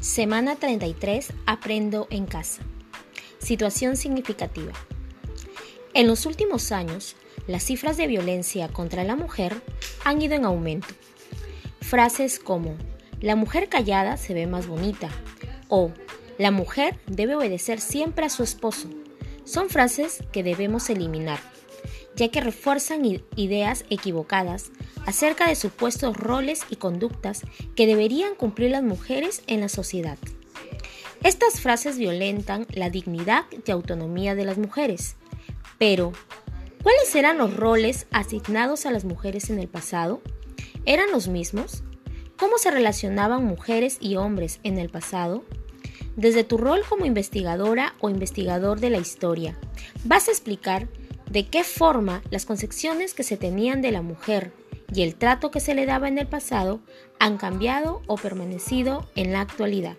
Semana 33. Aprendo en casa. Situación significativa. En los últimos años, las cifras de violencia contra la mujer han ido en aumento. Frases como la mujer callada se ve más bonita o la mujer debe obedecer siempre a su esposo son frases que debemos eliminar, ya que refuerzan ideas equivocadas acerca de supuestos roles y conductas que deberían cumplir las mujeres en la sociedad. Estas frases violentan la dignidad y autonomía de las mujeres. Pero, ¿cuáles eran los roles asignados a las mujeres en el pasado? ¿Eran los mismos? ¿Cómo se relacionaban mujeres y hombres en el pasado? Desde tu rol como investigadora o investigador de la historia, vas a explicar de qué forma las concepciones que se tenían de la mujer y el trato que se le daba en el pasado han cambiado o permanecido en la actualidad.